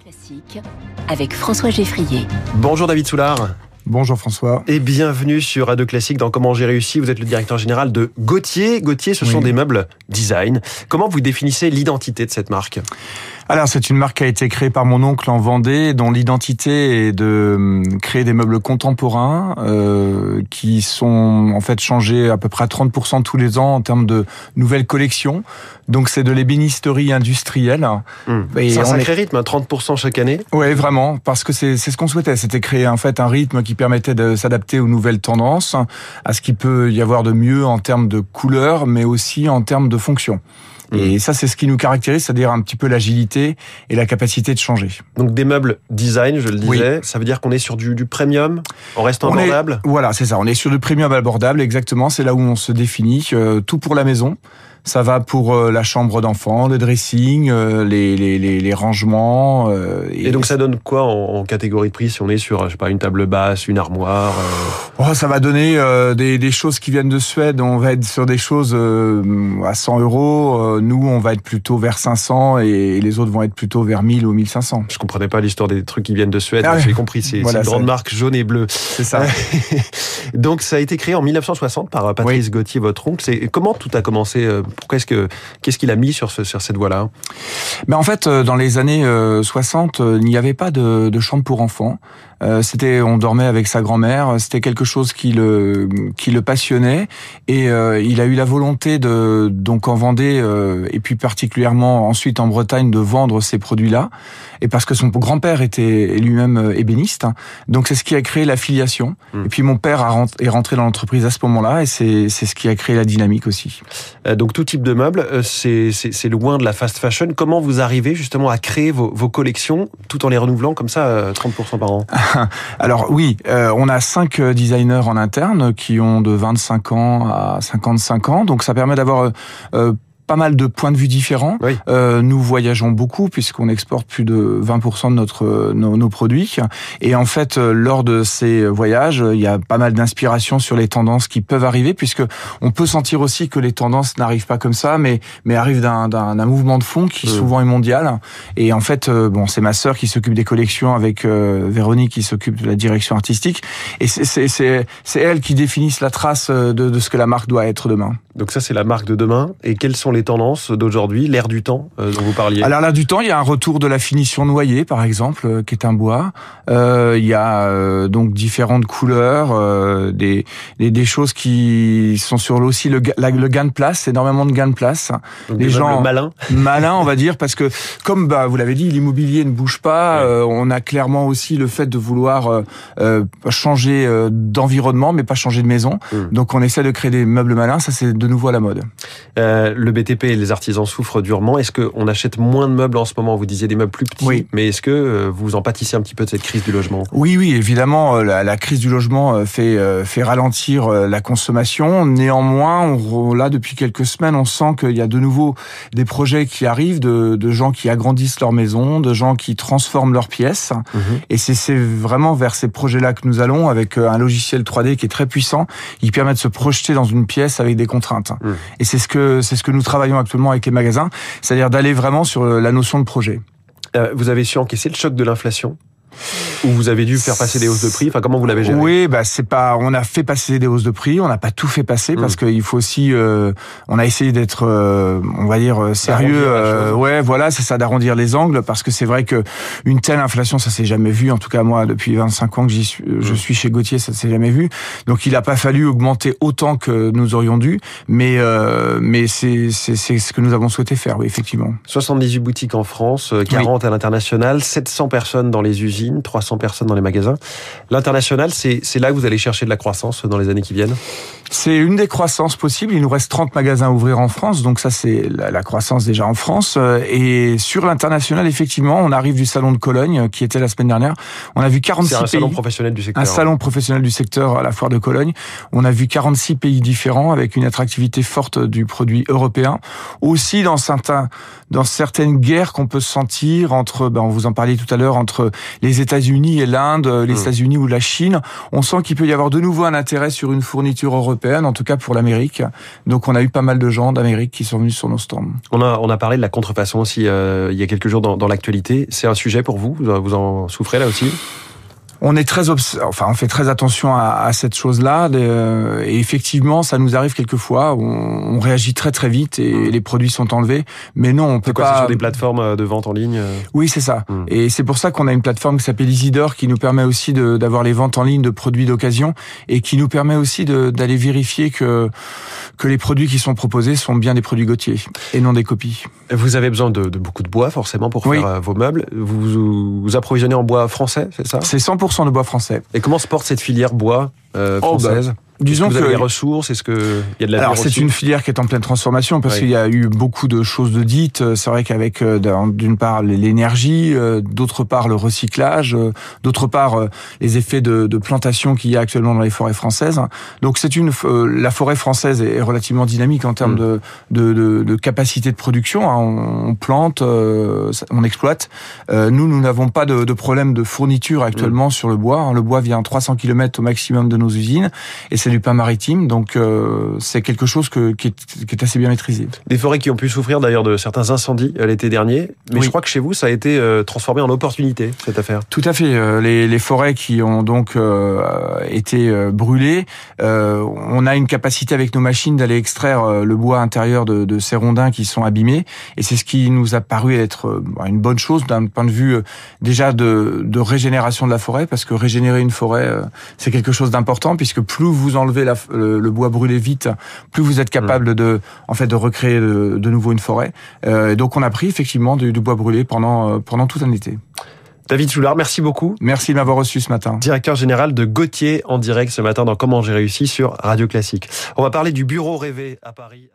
Classique avec François Geffrier. Bonjour David Soulard. Bonjour François. Et bienvenue sur Radio Classique dans Comment j'ai réussi. Vous êtes le directeur général de Gauthier. Gauthier, ce sont Oui. des meubles design. Comment vous définissez l'identité de cette marque? Alors c'est une marque qui a été créée par mon oncle en Vendée, dont l'identité est de hum, créer des meubles contemporains euh, qui sont en fait changés à peu près à 30% tous les ans en termes de nouvelles collections. Donc c'est de l'ébénisterie industrielle. Et C'est un sacré rythme, hein, 30% chaque année. Ouais, vraiment, parce que c'est ce qu'on souhaitait, c'était créer en fait un rythme qui permettait de s'adapter aux nouvelles tendances, à ce qui peut y avoir de mieux en termes de couleurs, mais aussi en termes de fonction. Et ça, c'est ce qui nous caractérise, c'est-à-dire un petit peu l'agilité et la capacité de changer. Donc des meubles design, je le Oui. disais. Ça veut dire qu'on est sur du, du premium en restant On est- abordable? Voilà, c'est ça. On est sur du premium abordable, exactement. C'est là où on se définit. euh, tout pour la maison. Ça va pour euh, la chambre d'enfant, le dressing, euh, les, les, les, les rangements. euh, Et donc ça donne quoi en, en catégorie de prix si on est sur, je sais pas, une table basse, une armoire euh, Oh, ça va donner euh, des, des choses qui viennent de Suède. On va être sur des choses euh, à 100 euros. Euh, Nous, on va être plutôt vers 500 et les autres vont être plutôt vers 1000 ou 1500. Je comprenais pas l'histoire des trucs qui viennent de Suède. Ah. J'ai compris, c'est Voilà, une grande marque jaune et bleue. C'est ça. Donc ça a été créé en 1960 par Patrice Gauthier, votre oncle. C'est comment tout a commencé euh, Pourquoi est-ce que qu'est-ce qu'il a mis sur ce, sur cette voie-là? Mais en fait, euh, dans les années euh, 60, euh, il n'y avait pas de, de chambre pour enfants. Euh, C'était, on dormait avec sa grand-mère. C'était quelque chose qui le qui le passionnait et euh, il a eu la volonté de donc en Vendée euh, et puis particulièrement ensuite en Bretagne de vendre ces produits-là. Et parce que son grand-père était lui-même euh, ébéniste, hein. donc c'est ce qui a créé la filiation. Hmm. Et puis mon père est rentré dans l'entreprise à ce moment-là et c'est c'est ce qui a créé la dynamique aussi. Euh, Donc tout type de meubles, euh, c'est loin de la fast fashion. Comment vous arrivez justement à créer vos, collections tout en les renouvelant comme ça euh, 30% par an Alors oui, euh, on a cinq euh, designers en interne qui ont de 25 ans à 55 ans, donc ça permet d'avoir euh, euh, pas mal de points de vue différents. Oui. Euh, nous voyageons beaucoup puisqu'on exporte plus de 20% de notre euh, nos, nos produits et en fait euh, lors de ces voyages il y a pas mal d'inspiration sur les tendances qui peuvent arriver puisque on peut sentir aussi que les tendances n'arrivent pas comme ça mais mais arrivent d'un d'un mouvement de fond qui souvent est mondial et en fait euh, bon c'est ma sœur qui s'occupe des collections avec euh, Véronique qui s'occupe de la direction artistique et c'est c'est c'est elle qui définissent la trace de de ce que la marque doit être demain. Donc ça c'est la marque de demain. Et quelles sont les tendances d'aujourd'hui, l'ère du temps euh, dont vous parliez Alors là du temps, il y a un retour de la finition noyée, par exemple, euh, qui est un bois. Euh, il y a donc différentes couleurs, des, des des choses qui sont sur le- aussi le, la- le gain de place, énormément de gain de place, Donc les gens- malins. malin, on va dire, parce que comme bah vous l'avez dit, l'immobilier ne bouge pas. Ouais. on a clairement aussi le fait de vouloir changer d'environnement, mais pas changer de maison. Mm. Donc on essaie de créer des meubles malins. Ça c'est de nouveau à la mode. Le BTP et les artisans souffrent durement. Est-ce qu'on achète moins de meubles en ce moment? Vous disiez des meubles plus petits, Oui. mais est-ce que euh, vous en pâtissez un petit peu de cette crise du logement? Oui, oui, évidemment, euh, la, la crise du logement euh, fait fait ralentir la consommation. Néanmoins, on, là depuis quelques semaines, on sent qu'il y a de nouveau des projets qui arrivent, de, de gens qui agrandissent leur maison, de gens qui transforment leurs pièces. Et c'est vraiment vers ces projets-là que nous allons, avec un logiciel 3D qui est très puissant, qui permet de se projeter dans une pièce avec des contraintes. Mm. Et c'est ce que c'est ce que nous travaillons actuellement avec les magasins, c'est-à-dire d'aller vraiment sur euh, la notion de projet. Euh, Vous avez su encaisser le choc de l'inflation Ou vous avez dû faire passer des hausses de prix Enfin, comment vous l'avez géré Oui, bah c'est pas. On a fait passer des hausses de prix. On n'a pas tout fait passer parce Mm. qu'il faut aussi. euh, on a essayé d'être, euh, on va dire euh, sérieux. Euh, ouais, voilà, c'est ça, d'arrondir les angles parce que c'est vrai que une telle inflation, ça s'est jamais vu. En tout cas, moi, depuis 25 ans que j'y suis, je Mm. suis chez Gauthier, ça s'est jamais vu. Donc, il n'a pas fallu augmenter autant que nous aurions dû, mais mais c'est c'est ce que nous avons souhaité faire, oui, effectivement. 78 boutiques en France, euh, 40 à l'international, 700 personnes dans les usines, 300 personnes dans les magasins. L'international, c'est là que vous allez chercher de la croissance dans les années qui viennent? C'est une des croissances possibles. Il nous reste 30 magasins à ouvrir en France, donc ça c'est la, la croissance déjà en France. Euh, Et sur l'international, effectivement, on arrive du salon de Cologne euh, qui était la semaine dernière. On a vu 46 C'est un pays. salon professionnel du secteur. Un salon professionnel du secteur à la foire de Cologne. On a vu 46 pays différents avec une attractivité forte du produit européen. Aussi dans certains, dans certaines guerres qu'on peut sentir entre, ben on vous en parlait tout à l'heure, entre les États-Unis États-Unis et l'Inde, les Hmm. États-Unis ou la Chine. On sent qu'il peut y avoir de nouveau un intérêt sur une fourniture européenne, en tout cas pour l'Amérique. Donc on a eu pas mal de gens d'Amérique qui sont venus sur nos stands. On a, on a parlé de la contrefaçon aussi euh, il y a quelques jours dans, dans l'actualité. C'est un sujet pour vous? Vous en souffrez là aussi? On est très, obs- enfin, on fait très attention à, à cette chose-là. Et effectivement, ça nous arrive quelquefois. On, on réagit très très vite et les produits sont enlevés. Mais non, on peut C'est quoi C'est pas. sur des plateformes euh, de vente en ligne euh? Oui, c'est ça. Mm. Et c'est pour ça qu'on a une plateforme qui s'appelle Isidore qui nous permet aussi de- d'avoir les ventes en ligne de produits d'occasion et qui nous permet aussi d'aller vérifier que que les produits qui sont proposés sont bien des produits Gauthier et non des copies. Vous avez besoin de, de beaucoup de bois forcément pour Oui. faire euh, vos meubles. Vous vous, vous approvisionnez en bois français, c'est ça? C'est 100% de bois français. Et comment se porte cette filière bois euh, Oh, bah, française? Disons que vous que les ressources? Est-ce que il y a de la Alors c'est une filière qui est en pleine transformation parce Oui. qu'il y a eu beaucoup de choses de dites. C'est vrai qu'avec euh, d'un- d'une part l'énergie, euh, d'autre part le recyclage, euh, d'autre part euh, les effets de, de plantation qu'il y a actuellement dans les forêts françaises. Donc c'est une euh, la forêt française est relativement dynamique en termes Mm. de, de, de, de capacité de production. hein. On, plante, euh, on exploite. Euh, nous nous n'avons pas de, de problème de fourniture actuellement sur le bois. hein. Le bois vient 300 km au maximum de nos usines et c'est du pain maritime, donc euh, c'est quelque chose que, qui, est, qui est assez bien maîtrisé. Des forêts qui ont pu souffrir d'ailleurs de certains incendies euh, l'été dernier. Mais Oui. je crois que chez vous, ça a été euh, transformé en opportunité, cette affaire. Tout à fait. Les, les forêts qui ont donc euh, été brûlées, euh, on a une capacité avec nos machines d'aller extraire le bois intérieur de, de ces rondins qui sont abîmés, et c'est ce qui nous a paru être une bonne chose d'un point de vue déjà de, de régénération de la forêt, parce que régénérer une forêt, c'est quelque chose d'important, puisque plus vous enlevez la, le, le bois brûlé vite, plus vous êtes capable de, en fait, de recréer de, de nouveau une forêt. Euh, et donc on a pris effectivement du, du bois brûlé pendant euh, pendant tout un été. David Soulard, merci beaucoup. Merci de m'avoir reçu ce matin. Directeur général de Gauthier en direct ce matin dans Comment j'ai réussi sur Radio Classique. On va parler du bureau rêvé à Paris.